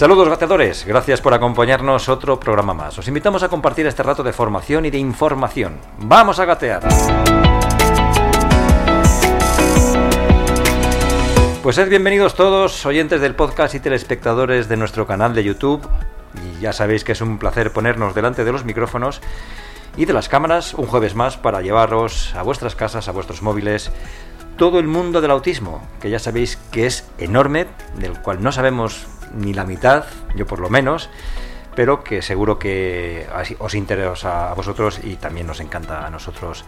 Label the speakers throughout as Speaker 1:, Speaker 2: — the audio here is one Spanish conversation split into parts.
Speaker 1: Saludos gateadores, gracias por acompañarnos otro programa más. Os invitamos a compartir este rato de formación y de información. ¡Vamos a gatear! Pues sed bienvenidos todos, oyentes del podcast y telespectadores de nuestro canal de YouTube. Y ya sabéis que es un placer ponernos delante de los micrófonos y de las cámaras un jueves más para llevaros a vuestras casas, a vuestros móviles, todo el mundo del autismo, que ya sabéis que es enorme, del cual no sabemos ni la mitad, yo por lo menos, pero que seguro que os interesa a vosotros y también nos encanta a nosotros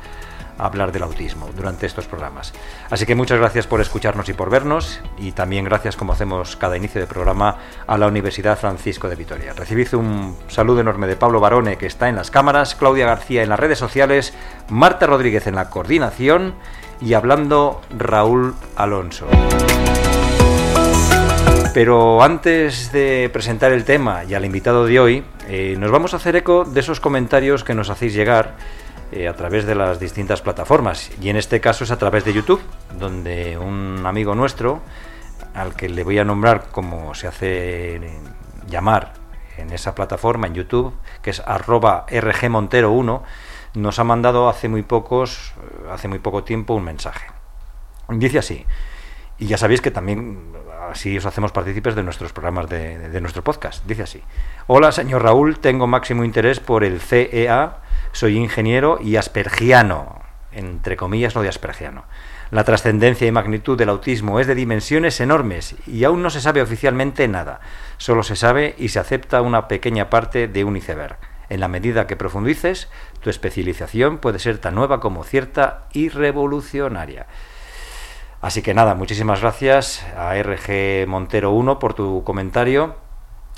Speaker 1: hablar del autismo durante estos programas. Así que muchas gracias por escucharnos y por vernos y también gracias como hacemos cada inicio de programa a la Universidad Francisco de Vitoria. Recibid un saludo enorme de Pablo Barone que está en las cámaras, Claudia García en las redes sociales, Marta Rodríguez en la coordinación y hablando Raúl Alonso. Pero antes de presentar el tema y al invitado de hoy, eh, nos vamos a hacer eco de esos comentarios que nos hacéis llegar eh, a través de las distintas plataformas. Y en este caso es a través de YouTube, donde un amigo nuestro, al que le voy a nombrar como se hace llamar en esa plataforma, en YouTube, que es arroba rgmontero1, nos ha mandado hace muy pocos, hace muy poco tiempo un mensaje. Dice así, y ya sabéis que también así os hacemos partícipes de nuestros programas de, nuestro podcast. Dice así. Hola, señor Raúl, tengo máximo interés por el CEA, soy ingeniero y aspergiano, entre comillas lo de aspergiano. La trascendencia y magnitud del autismo es de dimensiones enormes y aún no se sabe oficialmente nada. Solo se sabe y se acepta una pequeña parte de un iceberg. En la medida que profundices, tu especialización puede ser tan nueva como cierta y revolucionaria. Así que nada, muchísimas gracias a RG Montero 1 por tu comentario.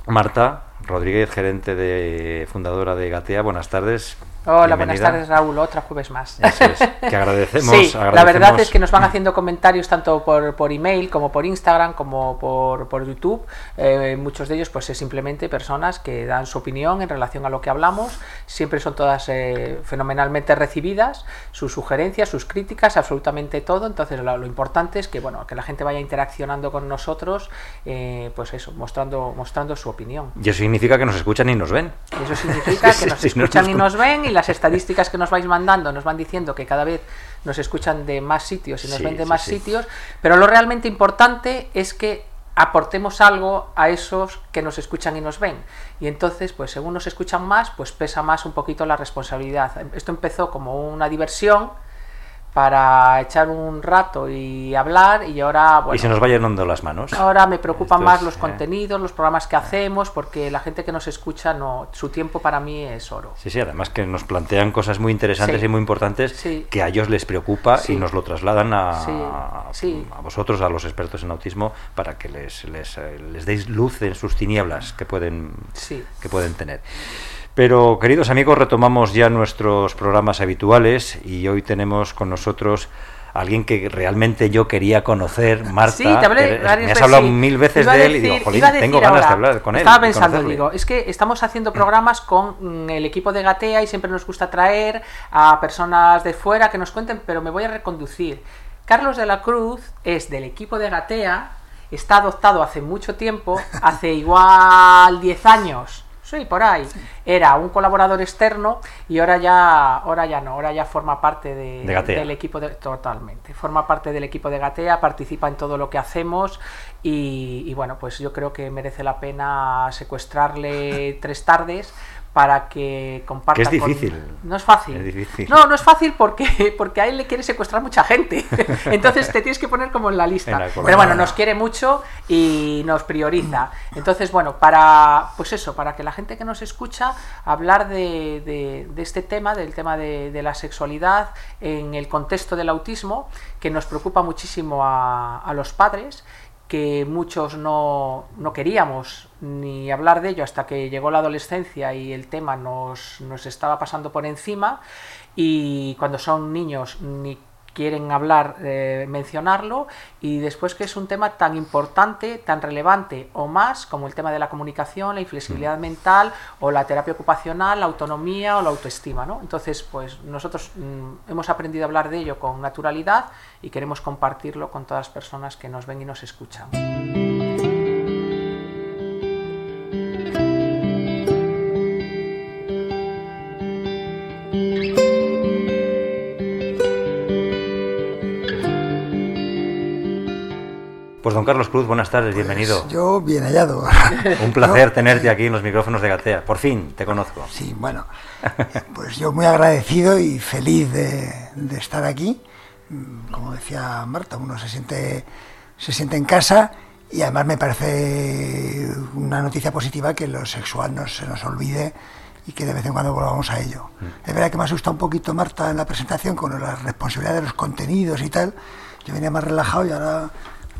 Speaker 1: Marta Rodríguez, gerente de fundadora de Gatea, buenas tardes.
Speaker 2: Hola, buenas tardes Raúl, otra jueves más.
Speaker 1: Eso es, que agradecemos,
Speaker 2: sí, La verdad es que nos van haciendo comentarios tanto por, por email como por Instagram como por, por YouTube. Eh, muchos de ellos pues es simplemente personas que dan su opinión en relación a lo que hablamos. Siempre son todas eh, fenomenalmente recibidas, sus sugerencias, sus críticas, absolutamente todo. Entonces lo, importante es que bueno que la gente vaya interaccionando con nosotros, eh, pues eso, mostrando, mostrando su opinión.
Speaker 1: Y eso significa que nos escuchan y nos ven.
Speaker 2: Eso significa que nos escuchan y nos ven las estadísticas que nos vais mandando nos van diciendo que cada vez nos escuchan de más sitios y nos ven de más sitios, pero lo realmente importante es que aportemos algo a esos que nos escuchan y nos ven. Y entonces, pues según nos escuchan más, pues pesa más un poquito la responsabilidad. Esto empezó como una diversión, para echar un rato y hablar y ahora
Speaker 1: bueno, y se nos va llenando las manos.
Speaker 2: ahora me preocupan más los eh. contenidos los programas que hacemos porque la gente que nos escucha no su tiempo para mí es oro.
Speaker 1: Sí sí además que nos plantean cosas muy interesantes y muy importantes que a ellos les preocupa y nos lo trasladan a, a, vosotros a los expertos en autismo para que les les, eh, les deis luz en sus tinieblas que pueden que pueden tener pero, queridos amigos, retomamos ya nuestros programas habituales y hoy tenemos con nosotros a alguien que realmente yo quería conocer, Marta. Sí, te hablé, me has hablado mil veces de él y digo, jolín, tengo ganas de hablar con él.
Speaker 2: Estaba pensando, digo, es que estamos haciendo programas con mm, el equipo de Gatea y siempre nos gusta traer a personas de fuera que nos cuenten, pero me voy a reconducir. Carlos de la Cruz es del equipo de Gatea, está adoptado hace mucho tiempo, hace igual 10 años Sí, por ahí. Era un colaborador externo y ahora ya, ahora ya no, ahora ya forma parte de, del equipo de, totalmente. Forma parte del equipo de Gatea, participa en todo lo que hacemos y, y bueno, pues yo creo que merece la pena secuestrarle tres tardes para que comparta.
Speaker 1: es difícil.
Speaker 2: No es fácil. No, no es fácil porque, porque a él le quiere secuestrar mucha gente. Entonces te tienes que poner como en la lista. Pero bueno, nos quiere mucho y nos prioriza. Entonces, bueno, para pues eso, para que la gente que nos escucha hablar de, este tema, del tema de, la sexualidad en el contexto del autismo, que nos preocupa muchísimo a, a los padres que muchos no, no, queríamos ni hablar de ello hasta que llegó la adolescencia y el tema nos, nos estaba pasando por encima. Y cuando son niños ni quieren hablar, eh, mencionarlo, y después que es un tema tan importante, tan relevante o más como el tema de la comunicación, la inflexibilidad mm. mental o la terapia ocupacional, la autonomía o la autoestima. ¿no? Entonces, pues nosotros mm, hemos aprendido a hablar de ello con naturalidad y queremos compartirlo con todas las personas que nos ven y nos escuchan.
Speaker 1: Pues don Carlos Cruz, buenas tardes, pues bienvenido.
Speaker 3: Yo bien hallado.
Speaker 1: Un placer tenerte aquí en los micrófonos de Gatea. Por fin te conozco.
Speaker 3: Sí, bueno, pues yo muy agradecido y feliz de, estar aquí. Como decía Marta, uno se siente, se siente en casa y además me parece una noticia positiva que lo sexual no se nos olvide y que de vez en cuando volvamos a ello. Mm. Es verdad que me asusta un poquito Marta en la presentación con la responsabilidad de los contenidos y tal. Yo venía más relajado y ahora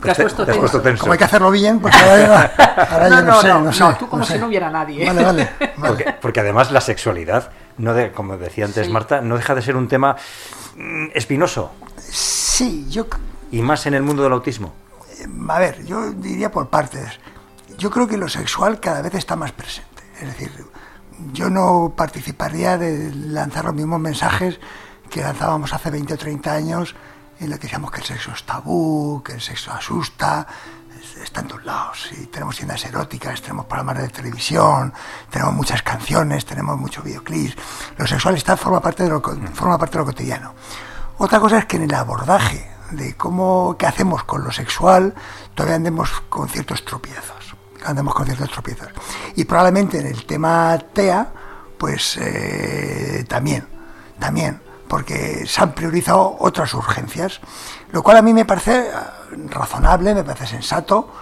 Speaker 2: te has puesto, tenso.
Speaker 3: Como hay que hacerlo bien, pues ahora,
Speaker 2: ahora no, no, sé, no, no, tú como si no hubiera nadie.
Speaker 3: Vale, vale.
Speaker 1: Porque, porque, además la sexualidad, no de, como decía antes Marta, no deja de ser un tema mm, espinoso.
Speaker 3: Sí, yo...
Speaker 1: Y más en el mundo del autismo.
Speaker 3: Eh, a ver, yo diría por partes. Yo creo que lo sexual cada vez está más presente. Es decir, yo no participaría de lanzar los mismos mensajes que lanzábamos hace 20 o 30 años en la que decíamos que el sexo es tabú, que el sexo asusta, está en todos lados. Y tenemos tiendas eróticas, tenemos programas de televisión, tenemos muchas canciones, tenemos muchos videoclips. Lo sexual está, forma, parte de lo, forma parte de lo cotidiano. Otra cosa es que en el abordaje de cómo, qué hacemos con lo sexual, todavía andemos con ciertos tropiezos. Andemos con ciertos tropiezos. Y probablemente en el tema TEA, pues eh, también, también porque se han priorizado otras urgencias, lo cual a mí me parece eh, razonable, me parece sensato,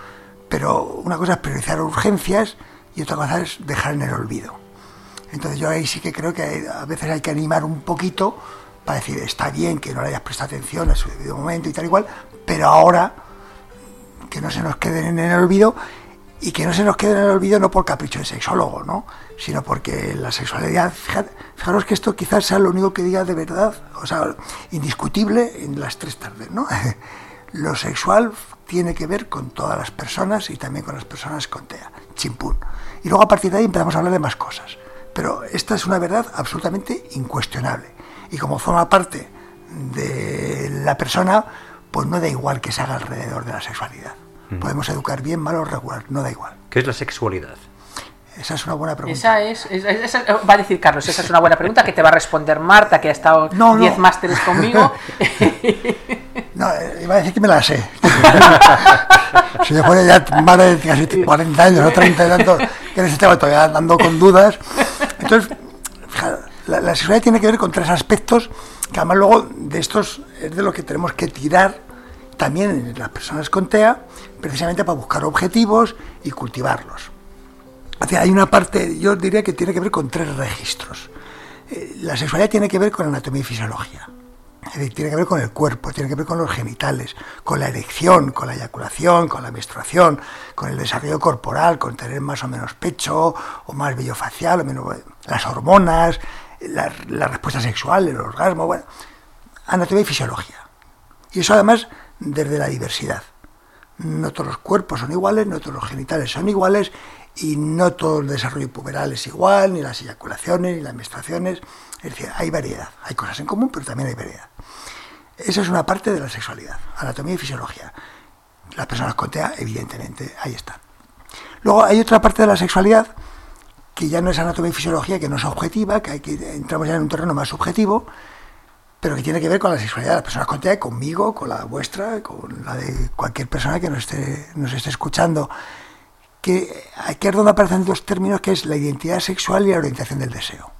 Speaker 3: pero una cosa es priorizar urgencias y otra cosa es dejar en el olvido. Entonces yo ahí sí que creo que a veces hay que animar un poquito para decir, está bien que no le hayas prestado atención a su debido momento y tal igual, pero ahora que no se nos queden en el olvido y que no se nos quede en el olvido no por capricho de sexólogo, ¿no? Sino porque la sexualidad, fijaros que esto quizás sea lo único que diga de verdad, o sea, indiscutible en las tres tardes, ¿no? Lo sexual tiene que ver con todas las personas y también con las personas con TEA, chimpún. Y luego a partir de ahí empezamos a hablar de más cosas. Pero esta es una verdad absolutamente incuestionable. Y como forma parte de la persona, pues no da igual que se haga alrededor de la sexualidad. Podemos educar bien, mal o regular, no da igual.
Speaker 1: ¿Qué es la sexualidad?
Speaker 3: Esa es una buena pregunta.
Speaker 2: Esa es, va a decir Carlos, esa es una buena pregunta que te va a responder Marta, que ha estado 10 másteres conmigo.
Speaker 3: No, eh, iba a decir que me la sé. si yo fuera ya más de casi 40 años o 30 y tantos, que ese tema todavía andando con dudas. Entonces, la, la sexualidad tiene que ver con tres aspectos que además luego de estos es de lo que tenemos que tirar también en las personas con TEA, precisamente para buscar objetivos y cultivarlos. Hay una parte, yo diría que tiene que ver con tres registros. Eh, la sexualidad tiene que ver con anatomía y fisiología. tiene que ver con el cuerpo, tiene que ver con los genitales, con la erección, con la eyaculación, con la menstruación, con el desarrollo corporal, con tener más o menos pecho, o más vello facial, o menos, las hormonas, la, la respuesta sexual, el orgasmo, bueno, anatomía y fisiología. Y eso además desde la diversidad. No todos los cuerpos son iguales, no todos los genitales son iguales y no todo el desarrollo puberal es igual, ni las eyaculaciones, ni las menstruaciones. Es decir, hay variedad, hay cosas en común, pero también hay variedad. Esa es una parte de la sexualidad, anatomía y fisiología. Las personas con TEA, evidentemente, ahí están. Luego hay otra parte de la sexualidad que ya no es anatomía y fisiología, que no es objetiva, que, hay que entramos ya en un terreno más subjetivo, pero que tiene que ver con la sexualidad las personas con TEA, conmigo, con la vuestra, con la de cualquier persona que nos esté, nos esté escuchando. Que aquí es donde aparecen dos términos que es la identidad sexual y la orientación del deseo.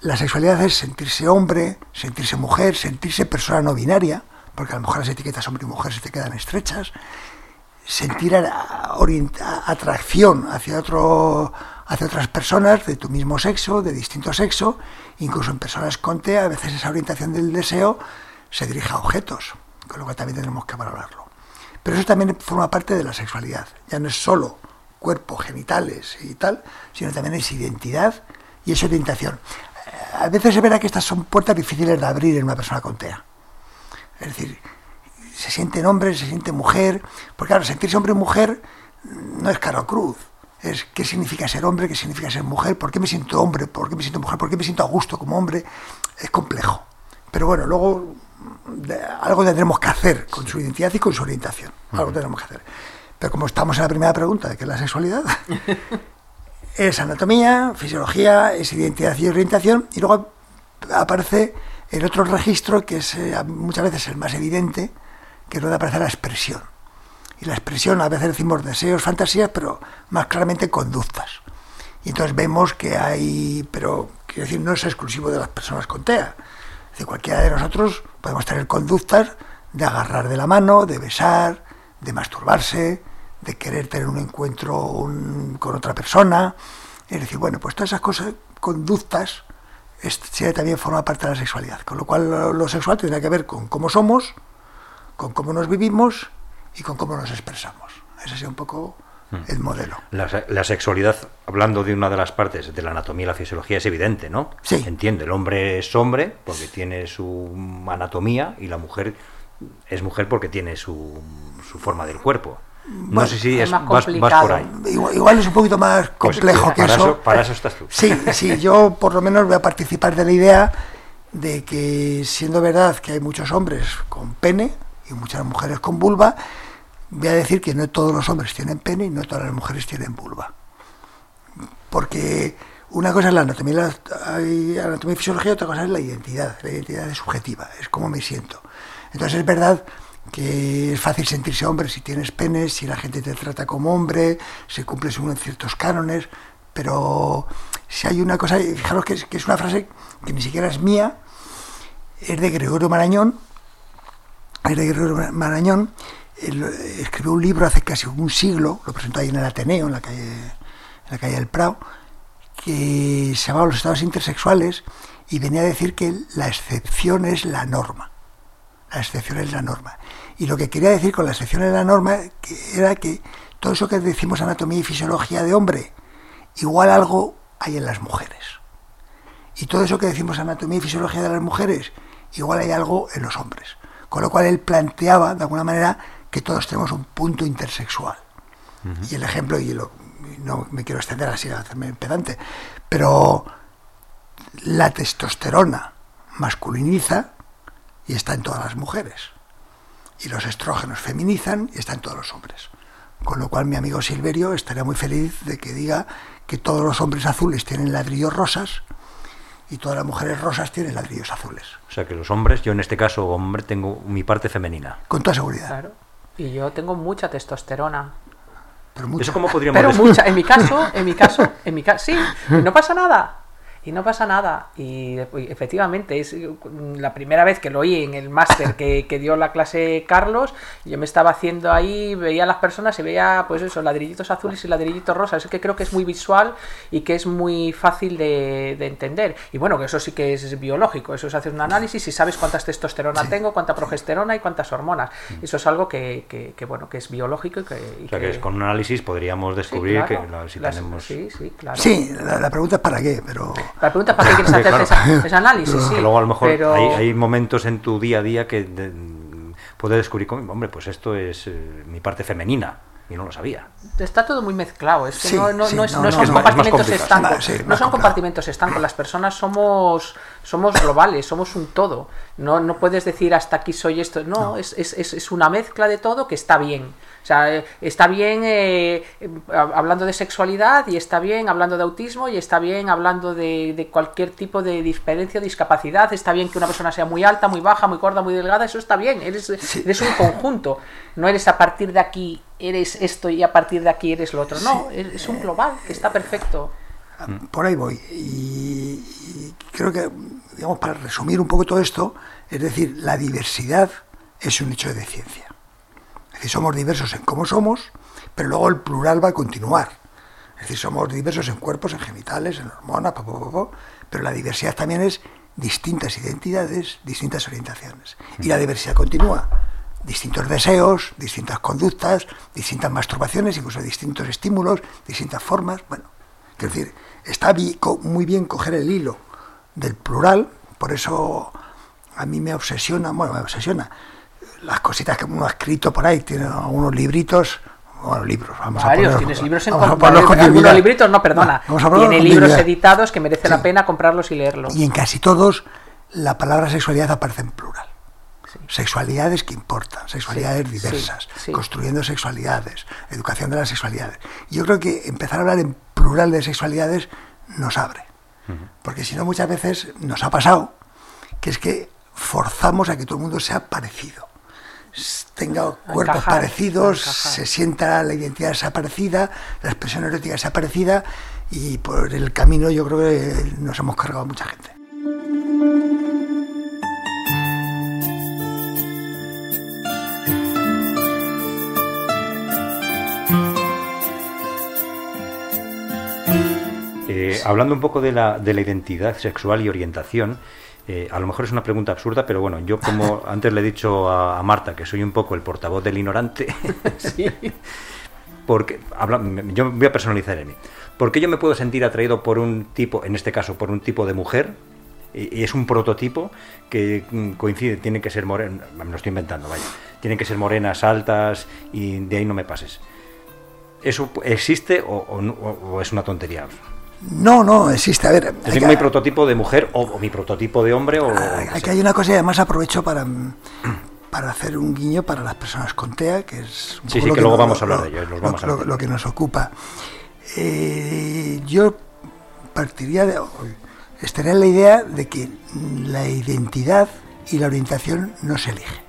Speaker 3: La sexualidad es sentirse hombre, sentirse mujer, sentirse persona no binaria, porque a lo mejor las etiquetas hombre y mujer se te quedan estrechas, sentir atracción hacia, hacia otras personas de tu mismo sexo, de distinto sexo, incluso en personas con TEA, a veces esa orientación del deseo se dirige a objetos, con lo cual también tenemos que valorarlo. Pero eso también forma parte de la sexualidad. Ya no es solo cuerpo, genitales y tal, sino también es identidad y es orientación. A veces se verá que estas son puertas difíciles de abrir en una persona con TEA. Es decir, se sienten hombres, se siente mujer, porque claro, sentirse hombre o mujer no es caro cruz. Es qué significa ser hombre, qué significa ser mujer, por qué me siento hombre, por qué me siento mujer, por qué me siento a gusto como hombre. Es complejo. Pero bueno, luego algo tendremos que hacer con su identidad y con su orientación. Algo tendremos que hacer. Pero como estamos en la primera pregunta, de qué es la sexualidad, es anatomía, fisiología, es identidad y orientación, y luego aparece el otro registro que es eh, muchas veces el más evidente, que es donde aparece la expresión. Y la expresión, a veces decimos deseos, fantasías, pero más claramente conductas. Y entonces vemos que hay, pero quiero decir, no es exclusivo de las personas con TEA. Es decir, cualquiera de nosotros podemos tener conductas de agarrar de la mano, de besar, de masturbarse, de querer tener un encuentro con otra persona. Es decir, bueno, pues todas esas cosas, conductas, este, también forma parte de la sexualidad. Con lo cual lo, sexual tendrá que ver con cómo somos, con cómo nos vivimos y con cómo nos expresamos. Ese es un poco. El modelo.
Speaker 1: La, sexualidad, hablando de una de las partes de la anatomía y la fisiología, es evidente, ¿no?
Speaker 3: Sí.
Speaker 1: Entiende, el hombre es hombre porque tiene su anatomía y la mujer es mujer porque tiene su, su forma del cuerpo. No sé si es, más, por ahí.
Speaker 3: Igual, es un poquito más pues, complejo que eso.
Speaker 1: Para eso estás tú.
Speaker 3: Sí, sí, yo por lo menos voy a participar de la idea de que siendo verdad que hay muchos hombres con pene y muchas mujeres con vulva, voy a decir que no todos los hombres tienen pene y no todas las mujeres tienen vulva. Porque una cosa es la anatomía, la anatomía y fisiología, otra cosa es la identidad. La identidad es subjetiva, es como me siento. Entonces es verdad que es fácil sentirse hombre si tienes penes, si la gente te trata como hombre, se cumplen según ciertos cánones, pero si hay una cosa, fijaros que es, que es una frase que ni siquiera es mía, es de Gregorio Marañón, es de Gregorio Marañón, él escribió un libro hace casi un siglo, lo presentó ahí en el Ateneo, en la calle, en la calle del Prado, que se llamaba Los estados intersexuales y venía a decir que la excepción es la norma. La excepción es la norma. Y lo que quería decir con la excepción es la norma era que todo eso que decimos anatomía y fisiología de hombre, igual algo hay en las mujeres. Y todo eso que decimos anatomía y fisiología de las mujeres, igual hay algo en los hombres. Con lo cual él planteaba, de alguna manera, que todos tenemos un punto intersexual. Y el ejemplo, y, no me quiero extender así a hacerme pedante, pero la testosterona masculiniza y está en todas las mujeres. Y los estrógenos feminizan y está en todos los hombres. Con lo cual mi amigo Silverio estaría muy feliz de que diga que todos los hombres azules tienen ladrillos rosas y todas las mujeres rosas tienen ladrillos azules.
Speaker 1: O sea que los hombres, yo en este caso hombre, tengo mi parte femenina.
Speaker 3: Con toda seguridad.
Speaker 2: Claro. Y yo tengo mucha testosterona.
Speaker 1: Pero mucha. ¿Eso cómo podríamos
Speaker 2: Pero mucha. En mi caso, en mi caso, en mi caso, sí, no pasa nada y no pasa nada. Y efectivamente, es la primera vez que lo oí en el máster que, dio la clase Carlos, yo me estaba haciendo ahí, veía a las personas y veía, pues eso, ladrillitos azules y ladrillitos rosas. Es que creo que es muy visual y que es muy fácil de, entender. Y bueno, que eso sí que es biológico, eso es hacer un análisis y sabes cuántas testosterona tengo, cuánta progesterona y cuántas hormonas. Mm. Eso es algo que, bueno, que es biológico y que...
Speaker 1: o sea, que, con un análisis podríamos descubrir que si tenemos...
Speaker 2: Sí, sí, claro.
Speaker 3: Sí, la pregunta es para qué, pero...
Speaker 2: La pregunta es para qué quieres hacer ese, análisis. Sí,
Speaker 1: que luego a lo mejor hay, momentos en tu día a día que puedes descubrir, hombre, pues esto es eh, mi parte femenina y no lo sabía.
Speaker 2: Está todo muy mezclado, es que no, no, no, es, no, son compartimentos estancos. no son compartimentos estancos, las personas somos, somos globales, somos un todo. No, no puedes decir hasta aquí soy esto, no, Es, es, es, una mezcla de todo que está bien. O sea, eh, está bien eh, hablando de sexualidad y está bien hablando de autismo y está bien hablando de, cualquier tipo de diferencia o discapacidad. Está bien que una persona sea muy alta, muy baja, muy gorda, muy delgada. Eso está bien. Eres, eres un conjunto. No eres a partir de aquí eres esto y a partir de aquí eres lo otro. No, es un global que está perfecto.
Speaker 3: Por ahí voy. y creo que, digamos, para resumir un poco todo esto, es decir, la diversidad es un hecho de ciencia decir, somos diversos en cómo somos, pero luego el plural va a continuar. Es decir, somos diversos en cuerpos, en genitales, en hormonas, pero la diversidad también es distintas identidades, distintas orientaciones. Y la diversidad continúa. distintos deseos, distintas conductas, distintas masturbaciones, incluso distintos estímulos, distintas formas. Bueno, es decir, está muy bien coger el hilo del plural, por eso a mí me obsesiona, bueno, me obsesiona las cositas que uno ha escrito por ahí, tiene algunos libritos, bueno, libros, vamos
Speaker 2: a ponerlos, tienes libros en algunos libritos, no, perdona, tiene libros editados que merece la pena comprarlos y leerlos.
Speaker 3: Y en casi todos la palabra sexualidad aparece en plural. Sexualidades que importan, sexualidades diversas, construyendo sexualidades, educación de las sexualidades. Yo creo que empezar a hablar en plural de sexualidades nos abre. Porque si no, muchas veces nos ha pasado que es que forzamos a que todo el mundo sea parecido tenga cuerpos parecidos, se sienta la identidad sea parecida, la expresión erótica sea parecida y por el camino yo creo que nos hemos cargado a mucha gente.
Speaker 1: Eh, hablando un poco de la, de la identidad sexual y orientación, eh, a lo mejor es una pregunta absurda, pero bueno, yo como antes le he dicho a, Marta que soy un poco el portavoz del ignorante, porque habla, yo voy a personalizar en mí. ¿Por qué yo me puedo sentir atraído por un tipo, en este caso por un tipo de mujer, y, es un prototipo que mm, coincide, tiene que ser morena, me lo estoy inventando, vaya, tienen que ser morenas, altas, y de ahí no me pases. ¿Eso existe o es una tontería?
Speaker 3: No, no, existe. A ver.
Speaker 1: ¿Es mi prototipo de mujer o, mi prototipo de hombre? O,
Speaker 3: aquí hay una cosa y además aprovecho para, para hacer un guiño para las personas con TEA, que es.
Speaker 1: sí, sí, que, luego vamos a hablar de ello. vamos
Speaker 3: lo, lo, que nos ocupa. Eh, yo partiría de. Estaría en la idea de que la identidad y la orientación no se elige.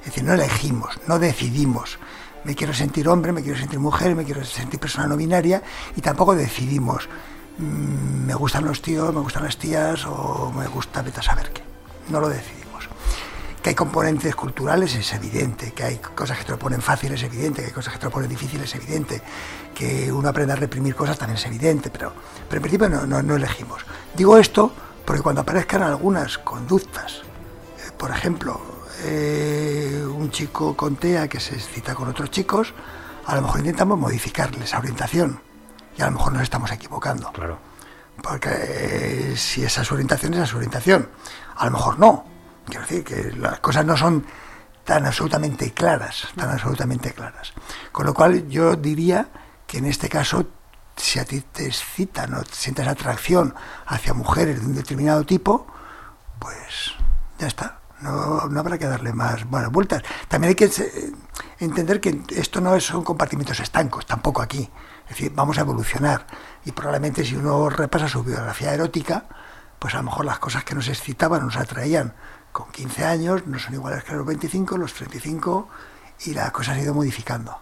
Speaker 3: Es decir, no elegimos, no decidimos me quiero sentir hombre, me quiero sentir mujer, me quiero sentir persona no binaria y tampoco decidimos mm, me gustan los tíos, me gustan las tías o me gusta vete a saber qué. No lo decidimos. Que hay componentes culturales es evidente, que hay cosas que te lo ponen fácil es evidente, que hay cosas que te lo ponen difícil es evidente, que uno aprende a reprimir cosas también es evidente, pero, en principio no elegimos. Digo esto porque cuando aparezcan algunas conductas, eh, por ejemplo, eh, un chico con TEA que se excita con otros chicos, a lo mejor intentamos modificarle esa orientación y a lo mejor nos estamos equivocando.
Speaker 1: Claro.
Speaker 3: Porque eh, si esa es su orientación, esa es su orientación. A lo mejor no. Quiero decir que las cosas no son tan absolutamente claras, tan absolutamente claras. Con lo cual yo diría que en este caso, si a ti te excita, no sientes atracción hacia mujeres de un determinado tipo, pues ya está no, no habrá que darle más buenas vueltas. También hay que entender que esto no son compartimientos estancos, tampoco aquí. Es decir, vamos a evolucionar. Y probablemente si uno repasa su biografía erótica, pues a lo mejor las cosas que nos excitaban, nos atraían con 15 años, no son iguales que los 25, los 35, y la cosa se ha ido modificando.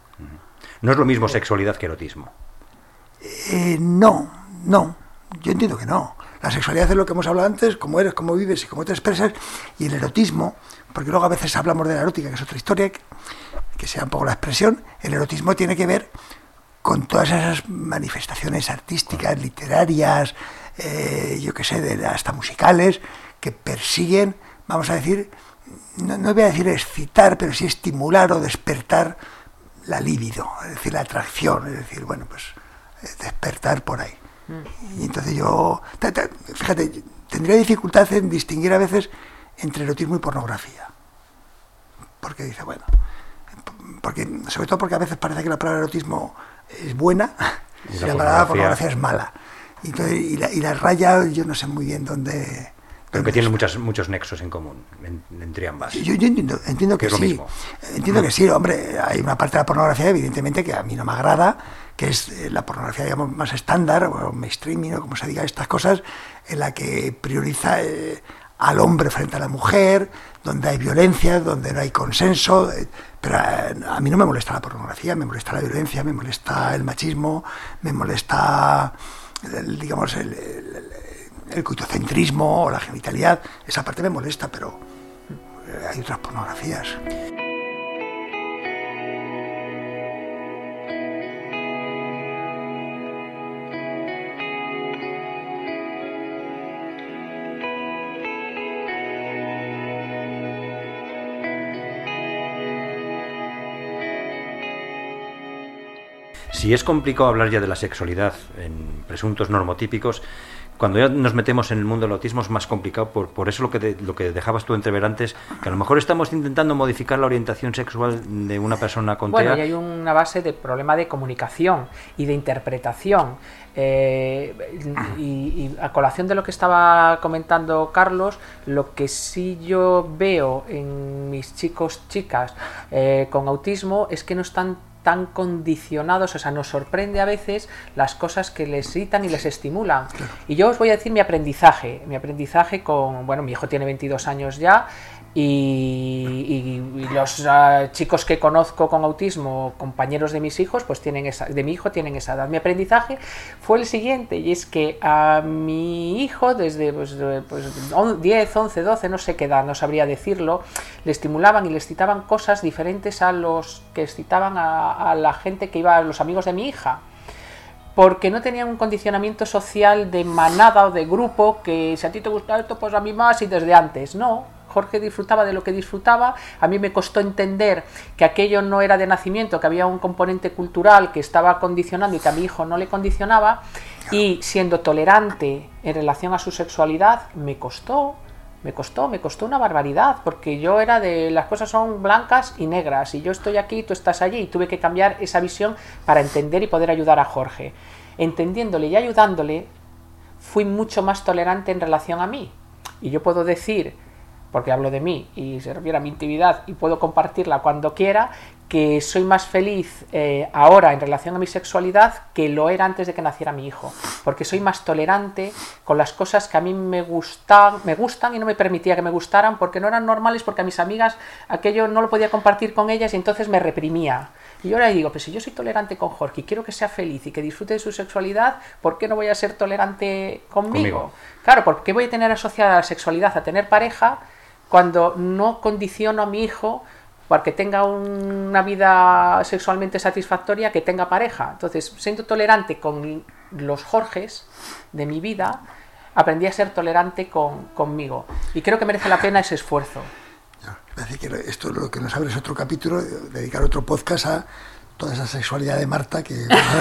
Speaker 1: ¿No es lo mismo sexualidad que erotismo?
Speaker 3: Eh, no, no. Yo entiendo que no. La sexualidad es lo que hemos hablado antes, cómo eres, cómo vives y cómo te expresas, y el erotismo, porque luego a veces hablamos de la erótica, que es otra historia, que, sea un poco la expresión, el erotismo tiene que ver con todas esas manifestaciones artísticas, literarias, eh, yo qué sé, de, hasta musicales, que persiguen, vamos a decir, no, no voy a decir excitar, pero sí estimular o despertar la libido, es decir, la atracción, es decir, bueno, pues eh, despertar por ahí. Y entonces yo, fíjate, tendría dificultad en distinguir a veces entre erotismo y pornografía. Porque dice, bueno, porque, sobre todo porque a veces parece que la palabra erotismo es buena y, la, palabra pornografía es mala. Y, y, la, y la raya, yo no sé muy bien dónde
Speaker 1: pero que tienen muchas, muchos nexos en común entre ambas.
Speaker 3: Yo, entiendo, entiendo que, sí. Entiendo que sí, hombre. Hay una parte de la pornografía, evidentemente, que a mí no me agrada, que es eh, la pornografía, digamos, más estándar, o mainstreaming, o como se diga, estas cosas, en la que prioriza eh, al hombre frente a la mujer, donde hay violencia, donde no hay consenso. Eh, pero a, mí no me molesta la pornografía, me molesta la violencia, me molesta el machismo, me molesta, digamos, el el o la genitalidad, esa parte me molesta, pero hay otras pornografías.
Speaker 1: Si es complicado hablar ya de la sexualidad en presuntos normotípicos, cuando ya nos metemos en el mundo del autismo es más complicado, por, por eso lo que, lo que dejabas tú entrever antes, que a lo mejor estamos intentando modificar la orientación sexual de una persona con
Speaker 2: Bueno,
Speaker 1: TEA.
Speaker 2: y hay una base de problema de comunicación y de interpretación. Eh, y, y a colación de lo que estaba comentando Carlos, lo que sí yo veo en mis chicos, chicas eh, con autismo es que no están tan condicionados, o sea, nos sorprende a veces las cosas que les irritan y les estimulan. Y yo os voy a decir mi aprendizaje, mi aprendizaje con, bueno, mi hijo tiene 22 años ya y, los ah, chicos que conozco con autismo, compañeros de mis hijos, pues tienen esa, de mi hijo tienen esa edad. Mi aprendizaje fue el siguiente y es que a mi hijo desde pues, pues, on- 10, 11, 12, no sé qué edad, no sabría decirlo, le estimulaban y le excitaban cosas diferentes a los que excitaban a, a la gente que iba, a los amigos de mi hija porque no tenían un condicionamiento social de manada o de grupo que si a ti te gusta esto, pues a mí más y desde antes. No, Jorge disfrutaba de lo que disfrutaba, a mí me costó entender que aquello no era de nacimiento, que había un componente cultural que estaba condicionando y que a mi hijo no le condicionaba, y siendo tolerante en relación a su sexualidad, me costó, me costó, me costó una barbaridad, porque yo era de las cosas son blancas y negras, y yo estoy aquí, tú estás allí, y tuve que cambiar esa visión para entender y poder ayudar a Jorge. Entendiéndole y ayudándole, fui mucho más tolerante en relación a mí. Y yo puedo decir, porque hablo de mí y se refiere a mi intimidad y puedo compartirla cuando quiera, que soy más feliz eh, ahora en relación a mi sexualidad que lo era antes de que naciera mi hijo, porque soy más tolerante con las cosas que a mí me gustan, me gustan y no me permitía que me gustaran porque no eran normales, porque a mis amigas aquello no lo podía compartir con ellas y entonces me reprimía. Y yo ahora digo, pues si yo soy tolerante con Jorge y quiero que sea feliz y que disfrute de su sexualidad, ¿por qué no voy a ser tolerante conmigo?
Speaker 1: Conmigo.
Speaker 2: Claro, porque voy a tener asociada la sexualidad a tener pareja cuando no condiciono a mi hijo para que tenga una vida sexualmente satisfactoria, que tenga pareja. Entonces, siendo tolerante con los Jorges de mi vida, aprendí a ser tolerante con, conmigo. Y creo que merece la pena ese esfuerzo.
Speaker 3: Es decir, que esto lo que nos abre es otro capítulo, dedicar otro podcast a toda esa sexualidad de Marta que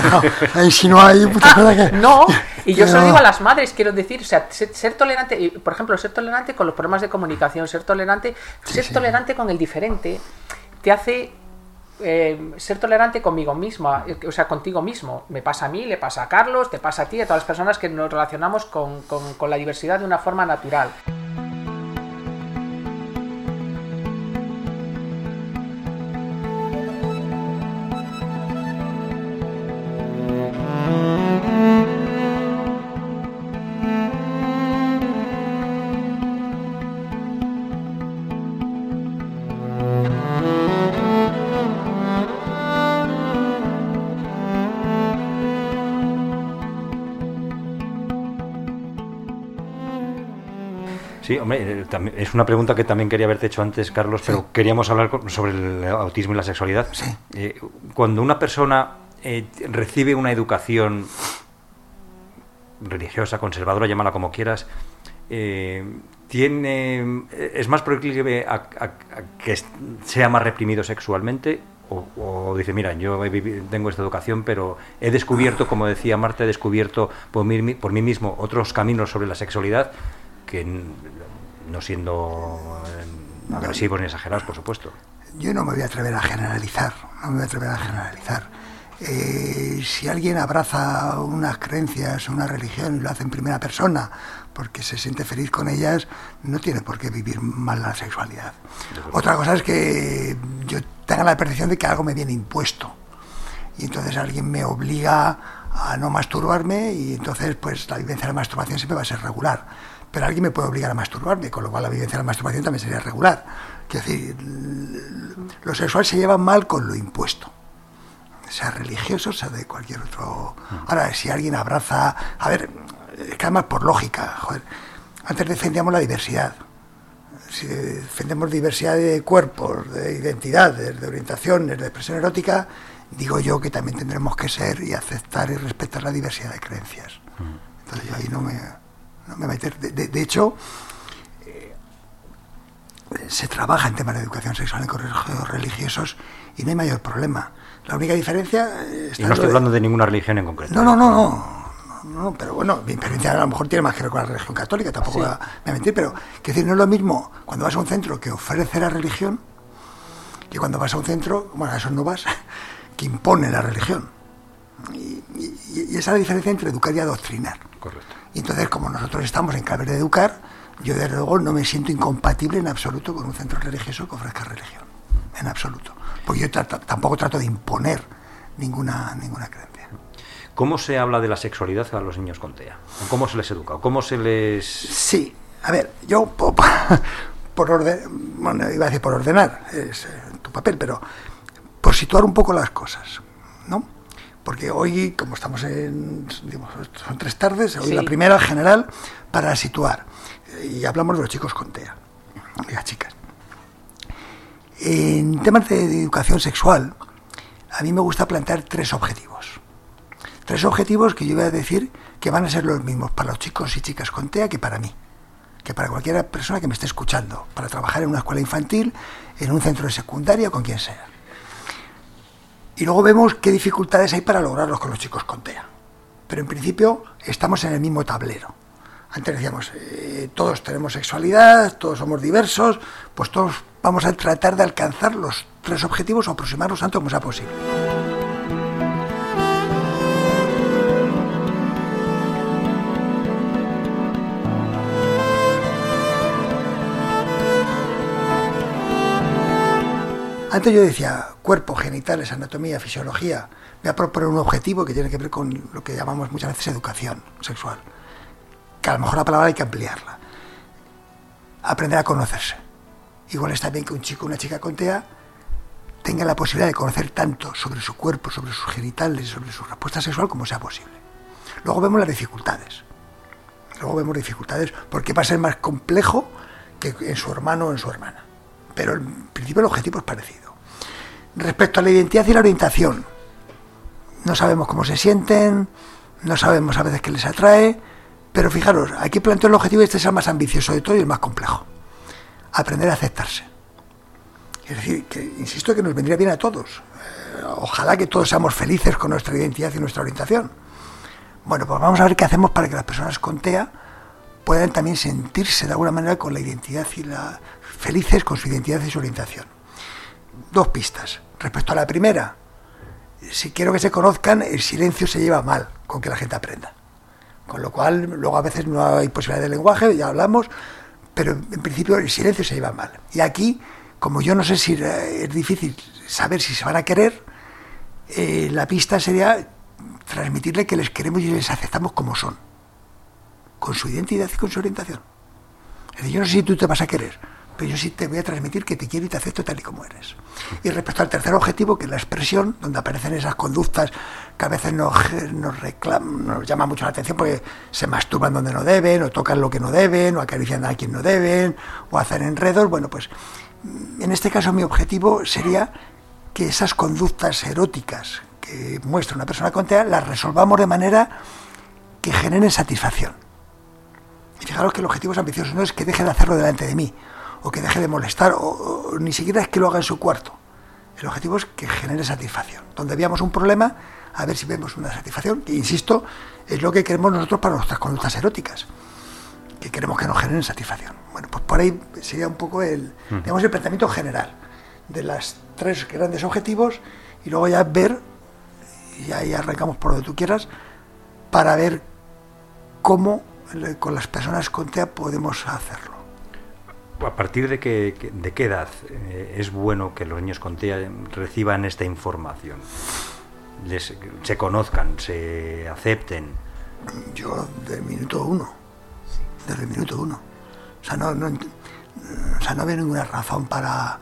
Speaker 3: ha insinuado ahí muchas cosas que...
Speaker 2: No, y yo se lo digo a las madres, quiero decir, o sea, ser, ser tolerante, por ejemplo, ser tolerante con los problemas de comunicación, ser tolerante, ser
Speaker 3: sí.
Speaker 2: tolerante con el diferente, te hace eh, ser tolerante conmigo misma, o sea, contigo mismo. Me pasa a mí, le pasa a Carlos, te pasa a ti, a todas las personas que nos relacionamos con, con- con la diversidad de una forma natural.
Speaker 1: Hombre, eh, es una pregunta que también quería haberte hecho antes, Carlos, pero queríamos hablar sobre el autismo y la sexualidad.
Speaker 3: Sí.
Speaker 1: Eh, cuando una persona eh, recibe una educación religiosa, conservadora, llámala como quieras, eh, tiene es más proclive a, a- a que sea más reprimido sexualmente o, o dice mira yo he vivi- tengo esta educación pero he descubierto como decía Marta he descubierto por mí, por mí mismo otros caminos sobre la sexualidad que no siendo eh, agresivos ni exagerados por supuesto
Speaker 3: Yo no me voy a atrever a generalizar, no me voy a atrever a generalizar. Eh, si alguien abraza unas creencias, una religión y lo hace en primera persona porque se siente feliz con ellas, no tiene por qué vivir mal la sexualidad. Otra cosa es que yo tenga la percepción de que algo me viene impuesto y entonces alguien me obliga a no masturbarme y entonces pues la vivencia de la masturbación siempre va a ser regular. Pero alguien me puede obligar a masturbarme, con lo cual la vivencia de la masturbación también sería regular. Es decir, lo sexual se lleva mal con lo impuesto. Sea religioso, sea de cualquier otro. Ahora, si alguien abraza. A ver, es que además por lógica, joder. Antes defendíamos la diversidad. Si defendemos diversidad de cuerpos, de identidades, de orientaciones, de expresión erótica, digo yo que también tendremos que ser y aceptar y respetar la diversidad de creencias. Entonces yo ahí no me, no me meter. De, de- de hecho, se trabaja en temas de educación sexual en colegios religiosos y no hay mayor problema. La única diferencia... eh,
Speaker 1: Y no estoy
Speaker 3: de-
Speaker 1: hablando de ninguna religión en concreto.
Speaker 3: No, no, no, no. No, no, pero bueno, mi experiencia a lo mejor tiene más que ver con la religión católica, tampoco
Speaker 2: Sí.
Speaker 3: me voy a mentir, pero que decir, no es lo mismo cuando vas a un centro que ofrece la religión que cuando vas a un centro, bueno, a eso no vas, que impone la religión. Y, y- y esa es la diferencia entre educar y adoctrinar.
Speaker 1: Correcto.
Speaker 3: Y entonces, como nosotros estamos en clave de educar, yo desde luego no me siento incompatible en absoluto con un centro religioso que ofrezca religión. En absoluto. Porque yo tampoco trato de imponer ninguna, ninguna creencia.
Speaker 1: ¿Cómo se habla de la sexualidad a los niños con TEA? ¿O ¿Cómo se les educa? ¿O ¿Cómo se les...?
Speaker 3: Sí, a ver, yo po- po- por, orden, bueno, iba a decir por ordenar, es eh, tu papel, pero por situar un poco las cosas, ¿no? Porque hoy, como estamos en, digamos, son tres tardes, hoy
Speaker 2: Sí.
Speaker 3: la primera general para situar, y hablamos de los chicos con TEA, y las chicas. En temas de educación sexual, a mí me gusta plantear tres objetivos. Tres objetivos que yo voy a decir que van a ser los mismos para los chicos y chicas con TEA que para mí, que para cualquier persona que me esté escuchando, para trabajar en una escuela infantil, en un centro de secundaria o con quien sea. Y luego vemos qué dificultades hay para lograrlos con los chicos con TEA. Pero en principio estamos en el mismo tablero. Antes decíamos, eh, todos tenemos sexualidad, todos somos diversos, pues todos vamos a tratar de alcanzar los tres objetivos o aproximarnos tanto como sea posible. Antes yo decía cuerpo, genitales, anatomía, fisiología. Voy a proponer un objetivo que tiene que ver con lo que llamamos muchas veces educación sexual. Que a lo mejor la palabra hay que ampliarla. Aprender a conocerse. Igual está bien que un chico o una chica con TEA tenga la posibilidad de conocer tanto sobre su cuerpo, sobre sus genitales, sobre su respuesta sexual como sea posible. Luego vemos las dificultades. Luego vemos dificultades porque va a ser más complejo que en su hermano o en su hermana. Pero en principio el objetivo es parecido. Respecto a la identidad y la orientación, no sabemos cómo se sienten, no sabemos a veces qué les atrae, pero fijaros, aquí planteo el objetivo y este es el más ambicioso de todo y el más complejo. Aprender a aceptarse. Es decir, que insisto que nos vendría bien a todos. Eh, ojalá que todos seamos felices con nuestra identidad y nuestra orientación. Bueno, pues vamos a ver qué hacemos para que las personas con TEA puedan también sentirse de alguna manera con la identidad y la felices con su identidad y su orientación. Dos pistas. Respecto a la primera, si quiero que se conozcan, el silencio se lleva mal con que la gente aprenda. Con lo cual, luego a veces no hay posibilidad de lenguaje, ya hablamos, pero en principio el silencio se lleva mal. Y aquí, como yo no sé si es difícil saber si se van a querer, eh, la pista sería transmitirle que les queremos y les aceptamos como son, con su identidad y con su orientación. Es decir, yo no sé si tú te vas a querer, pero yo sí te voy a transmitir que te quiero y te acepto tal y como eres. Y respecto al tercer objetivo, que es la expresión, donde aparecen esas conductas que a veces nos, nos, llama mucho la atención porque se masturban donde no deben, o tocan lo que no deben, o acarician a quien no deben, o hacen enredos, bueno, pues en este caso mi objetivo sería que esas conductas eróticas que muestra una persona con TEA las resolvamos de manera que generen satisfacción. Y fijaros que el objetivo es ambicioso, no es que deje de hacerlo delante de mí, o que deje de molestar, o, o ni siquiera es que lo haga en su cuarto. El objetivo es que genere satisfacción. Donde veamos un problema, a ver si vemos una satisfacción, que insisto, es lo que queremos nosotros para nuestras conductas eróticas, que queremos que nos generen satisfacción. Bueno, pues por ahí sería un poco el, digamos, el planteamiento general de los tres grandes objetivos y luego ya ver, y ahí arrancamos por donde tú quieras, para ver cómo eh, con las personas con TEA podemos hacerlo.
Speaker 1: ¿A partir de qué, de qué edad eh, es bueno que los niños con TEA reciban esta información? Les, se conozcan, se acepten.
Speaker 3: Yo del minuto uno, desde el minuto uno. O sea, no, no, o sea, no veo ninguna razón para...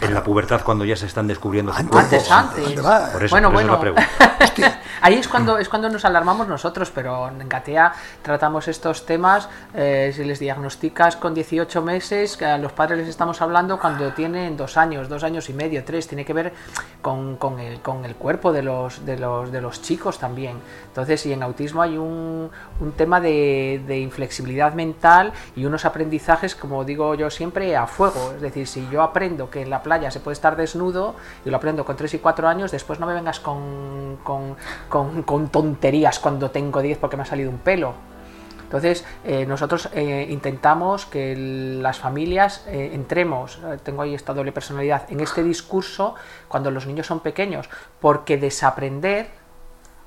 Speaker 1: En la pubertad, cuando ya se están descubriendo su
Speaker 3: Antes.
Speaker 2: Antes, antes.
Speaker 1: Por eso,
Speaker 2: Bueno,
Speaker 1: por eso
Speaker 2: bueno.
Speaker 1: la.
Speaker 2: Ahí es cuando, es cuando nos alarmamos nosotros, pero en Gatea tratamos estos temas, eh, si les diagnosticas con 18 meses, que a los padres les estamos hablando cuando tienen dos años, dos años y medio, tres, tiene que ver con, con el, con el cuerpo de los, de, los, de los chicos también. Entonces, y en autismo hay un, un tema de, de inflexibilidad mental y unos aprendizajes, como digo yo siempre, a fuego. Es decir, si yo aprendo que en la playa se puede estar desnudo y lo aprendo con 3 y 4 años, después no me vengas con, con, con, tonterías cuando tengo 10 porque me ha salido un pelo. Entonces, eh, nosotros eh, intentamos que las familias eh, entremos, tengo ahí esta doble personalidad, en este discurso cuando los niños son pequeños, porque desaprender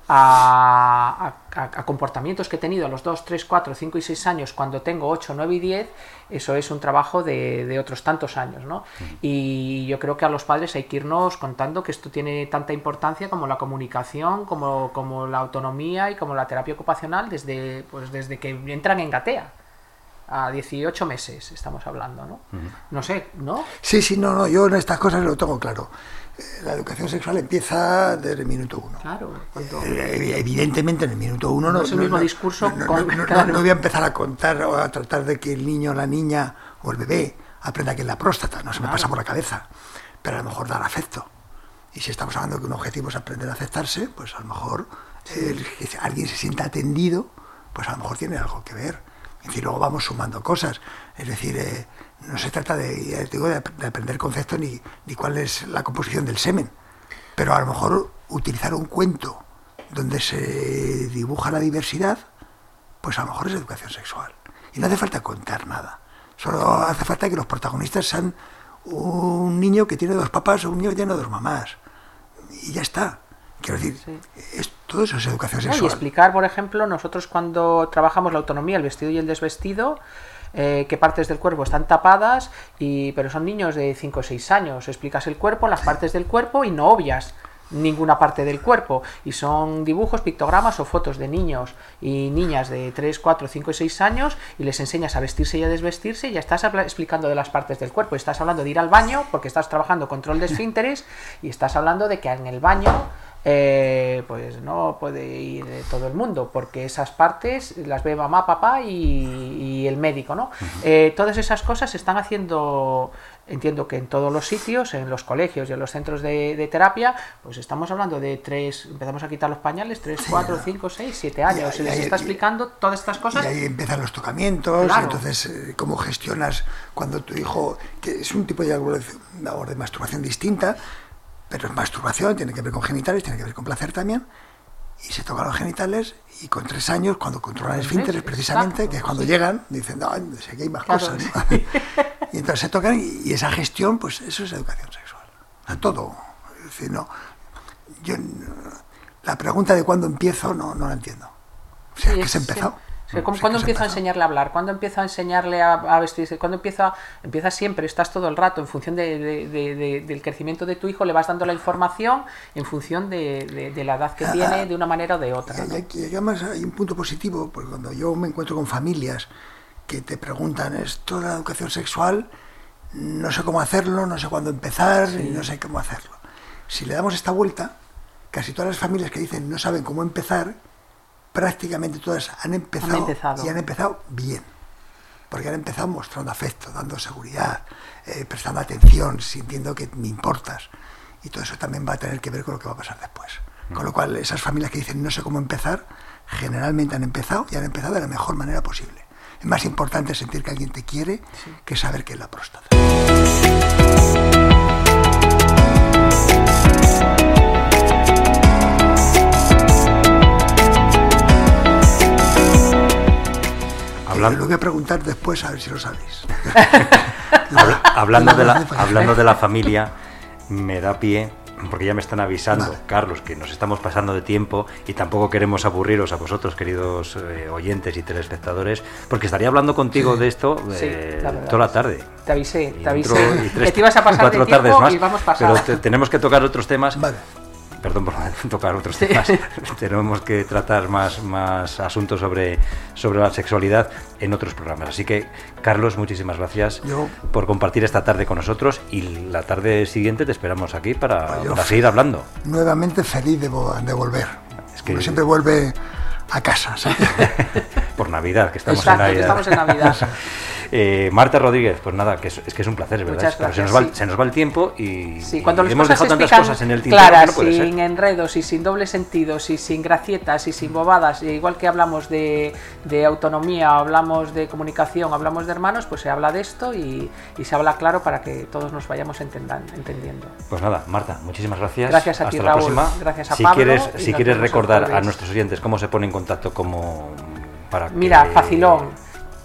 Speaker 2: a, a- a comportamientos que he tenido a los 2, 3, 4, 5 y 6 años cuando tengo 8, 9 y 10, eso es un trabajo de, de otros tantos años. ¿no? Y yo creo que a los padres hay que irnos contando que esto tiene tanta importancia como la comunicación, como, como la autonomía y como la terapia ocupacional desde, pues, desde que entran en Gatea. A 18 meses estamos hablando, ¿no? No sé, ¿no?
Speaker 3: Sí, sí, no, no, yo en estas cosas lo tengo claro. Eh, La educación sexual empieza desde el minuto uno.
Speaker 2: Claro. cuando-
Speaker 3: Eh, Evidentemente, en el minuto uno
Speaker 2: No
Speaker 3: no,
Speaker 2: es el mismo discurso
Speaker 3: no,
Speaker 2: con- claro.
Speaker 3: voy a empezar a contar o a tratar de que el niño o la niña o el bebé aprenda que es la próstata, no se me pasa por la cabeza, pero a lo mejor dar afecto. Y si estamos hablando que un objetivo es aprender a aceptarse, pues a lo mejor el que alguien se sienta atendido, pues a lo mejor tiene algo que ver. Es decir, luego vamos sumando cosas. Es decir, eh, no se trata de, ya digo, de, ap- de aprender conceptos ni, ni cuál es la composición del semen, pero a lo mejor utilizar un cuento donde se dibuja la diversidad, pues a lo mejor es educación sexual. Y no hace falta contar nada. Solo hace falta que los protagonistas sean un niño que tiene dos papás o un niño que tiene dos mamás. Y ya está. Quiero decir, es, todo eso es educación
Speaker 2: No, y
Speaker 3: sexual.
Speaker 2: explicar, por ejemplo, nosotros cuando trabajamos la autonomía, el vestido y el desvestido, eh, qué partes del cuerpo están tapadas, y, pero son niños de 5 o 6 años. Explicas el cuerpo, las partes del cuerpo y no obvias ninguna parte del cuerpo. Y son dibujos, pictogramas o fotos de niños y niñas de 3, 4, 5 y 6 años y les enseñas a vestirse y a desvestirse y ya estás explicando de las partes del cuerpo. Estás hablando de ir al baño porque estás trabajando control de esfínteres y estás hablando de que en el baño eh, pues no puede ir eh, todo el mundo, porque esas partes las ve mamá, papá y, y el médico, ¿no? Eh, todas esas cosas se están haciendo, entiendo que en todos los sitios, en los colegios y en los centros de, de terapia, pues estamos hablando de tres, empezamos a quitar los pañales, tres, cuatro, cinco, seis, siete años,
Speaker 3: Y
Speaker 2: se les está explicando todas estas cosas.
Speaker 3: Y ahí empiezan los tocamientos,
Speaker 2: Claro.
Speaker 3: entonces eh, cómo gestionas cuando tu hijo, que es un tipo de, o de masturbación distinta, pero es masturbación, tiene que ver con genitales, tiene que ver con placer también, y se tocan los genitales y con tres años, cuando controlan
Speaker 2: Tres
Speaker 3: esfínteres precisamente,
Speaker 2: exacto,
Speaker 3: que es cuando llegan, dicen, no, sé que hay más
Speaker 2: Claro,
Speaker 3: cosas.
Speaker 2: sí.
Speaker 3: ¿no? y entonces se tocan y, y esa gestión, pues eso es educación sexual. A todo. Es decir, no, yo, la pregunta de cuándo empiezo no, no la entiendo. O sea,
Speaker 2: Sí,
Speaker 3: que se empezado.
Speaker 2: sí, ¿cómo-
Speaker 3: Sí,
Speaker 2: ¿Cuándo empiezo a
Speaker 3: empezó.
Speaker 2: enseñarle a hablar? ¿Cuándo empiezo a enseñarle a, a vestirse? ¿Cuándo empieza? Empieza siempre, estás todo el rato, en función de- de- de- de- del crecimiento de tu hijo, le vas dando la información en función de, la edad que tiene, de una manera o de otra. ¿no?
Speaker 3: además hay un punto positivo, porque cuando yo me encuentro con familias que te preguntan esto de la educación sexual, no sé cómo hacerlo, no sé cuándo empezar, y no sé cómo hacerlo. Si le damos esta vuelta, casi todas las familias que dicen no saben cómo empezar, prácticamente todas han empezado,
Speaker 2: empezado.
Speaker 3: y han empezado bien. Porque han empezado mostrando afecto, dando seguridad, eh, prestando atención, sintiendo que me importas. Y todo eso también va a tener que ver con lo que va a pasar después. Con lo cual, esas familias que dicen no sé cómo empezar, generalmente han empezado y han empezado de la mejor manera posible. Es más importante sentir que alguien te quiere que saber que es la próstata.
Speaker 1: Hablan-
Speaker 3: Lo voy a preguntar después a ver si lo sabéis.
Speaker 1: Habla- hablando, de la, hablando de la familia, me da pie, porque ya me están avisando,
Speaker 3: Vale.
Speaker 1: Carlos, que nos estamos pasando de tiempo y tampoco queremos aburriros a vosotros, queridos eh, oyentes y telespectadores, porque estaría hablando contigo de esto
Speaker 2: Sí,
Speaker 1: eh,
Speaker 2: la
Speaker 1: toda la tarde.
Speaker 2: Te avisé,
Speaker 1: Y
Speaker 2: te avisé.
Speaker 1: tres-
Speaker 2: que te ibas a pasar
Speaker 1: cuatro
Speaker 2: de tiempo
Speaker 1: tardes más,
Speaker 2: y vamos
Speaker 1: pero
Speaker 2: pasar.
Speaker 1: te- tenemos que tocar otros temas.
Speaker 3: Vale.
Speaker 1: Perdón por tocar otros
Speaker 2: Sí.
Speaker 1: temas. Tenemos que tratar más, más asuntos sobre, sobre la sexualidad en otros programas. Así que, Carlos, muchísimas gracias
Speaker 3: Yo-
Speaker 1: por compartir esta tarde con nosotros y la tarde siguiente te esperamos aquí para,
Speaker 3: Pues
Speaker 1: para seguir hablando.
Speaker 3: Nuevamente feliz de, vo- de volver.
Speaker 1: Es que-
Speaker 3: Uno siempre vuelve a casa. ¿sabes?
Speaker 1: Por Navidad, que estamos
Speaker 2: Exacto,
Speaker 1: en
Speaker 2: que
Speaker 1: Navidad.
Speaker 2: estamos en Navidad.
Speaker 1: Eh, Marta Rodríguez, pues nada, que es, es que es un placer, ¿verdad?
Speaker 2: Muchas
Speaker 1: se, nos va,
Speaker 2: sí.
Speaker 1: se nos va el tiempo y,
Speaker 2: Sí, cuando
Speaker 1: y
Speaker 2: las
Speaker 1: hemos
Speaker 2: cosas
Speaker 1: dejado tantas cosas en el no puede
Speaker 2: sin
Speaker 1: ser.
Speaker 2: enredos y sin doble sentidos y sin gracietas y sin bobadas, e igual que hablamos de, de autonomía, hablamos de comunicación, hablamos de hermanos, pues se habla de esto y, y se habla claro para que todos nos vayamos entendan- entendiendo.
Speaker 1: Pues nada, Marta, muchísimas gracias.
Speaker 2: Gracias a
Speaker 1: Hasta
Speaker 2: ti,
Speaker 1: la
Speaker 2: Raúl.
Speaker 1: próxima.
Speaker 2: Gracias a
Speaker 1: si
Speaker 2: Pablo
Speaker 1: Quieres, si quieres recordar a nuestros oyentes cómo se pone en contacto como para
Speaker 2: Mira,
Speaker 1: que-
Speaker 2: facilón.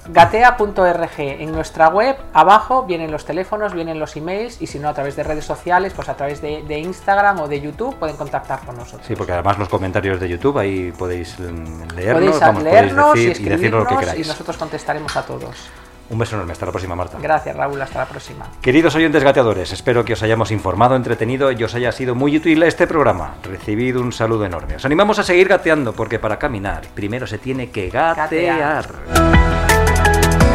Speaker 2: Gatea.org. En nuestra web, abajo vienen los teléfonos, vienen los emails y si no a través de redes sociales, pues a través de, de Instagram o de YouTube pueden contactar con nosotros.
Speaker 1: Sí, porque además los comentarios de YouTube ahí podéis mm, leernos,
Speaker 2: podéis
Speaker 1: vamos,
Speaker 2: leernos
Speaker 1: podéis
Speaker 2: y
Speaker 1: decir y decirnos lo que queráis.
Speaker 2: y nosotros contestaremos a todos.
Speaker 1: Un beso enorme, hasta la próxima, Marta.
Speaker 2: Gracias, Raúl. Hasta la próxima.
Speaker 1: Queridos oyentes gateadores, espero que os hayamos informado, entretenido y os haya sido muy útil este programa. Recibido un saludo enorme. Os animamos a seguir gateando porque para caminar primero se tiene que gatear.
Speaker 2: Gatear.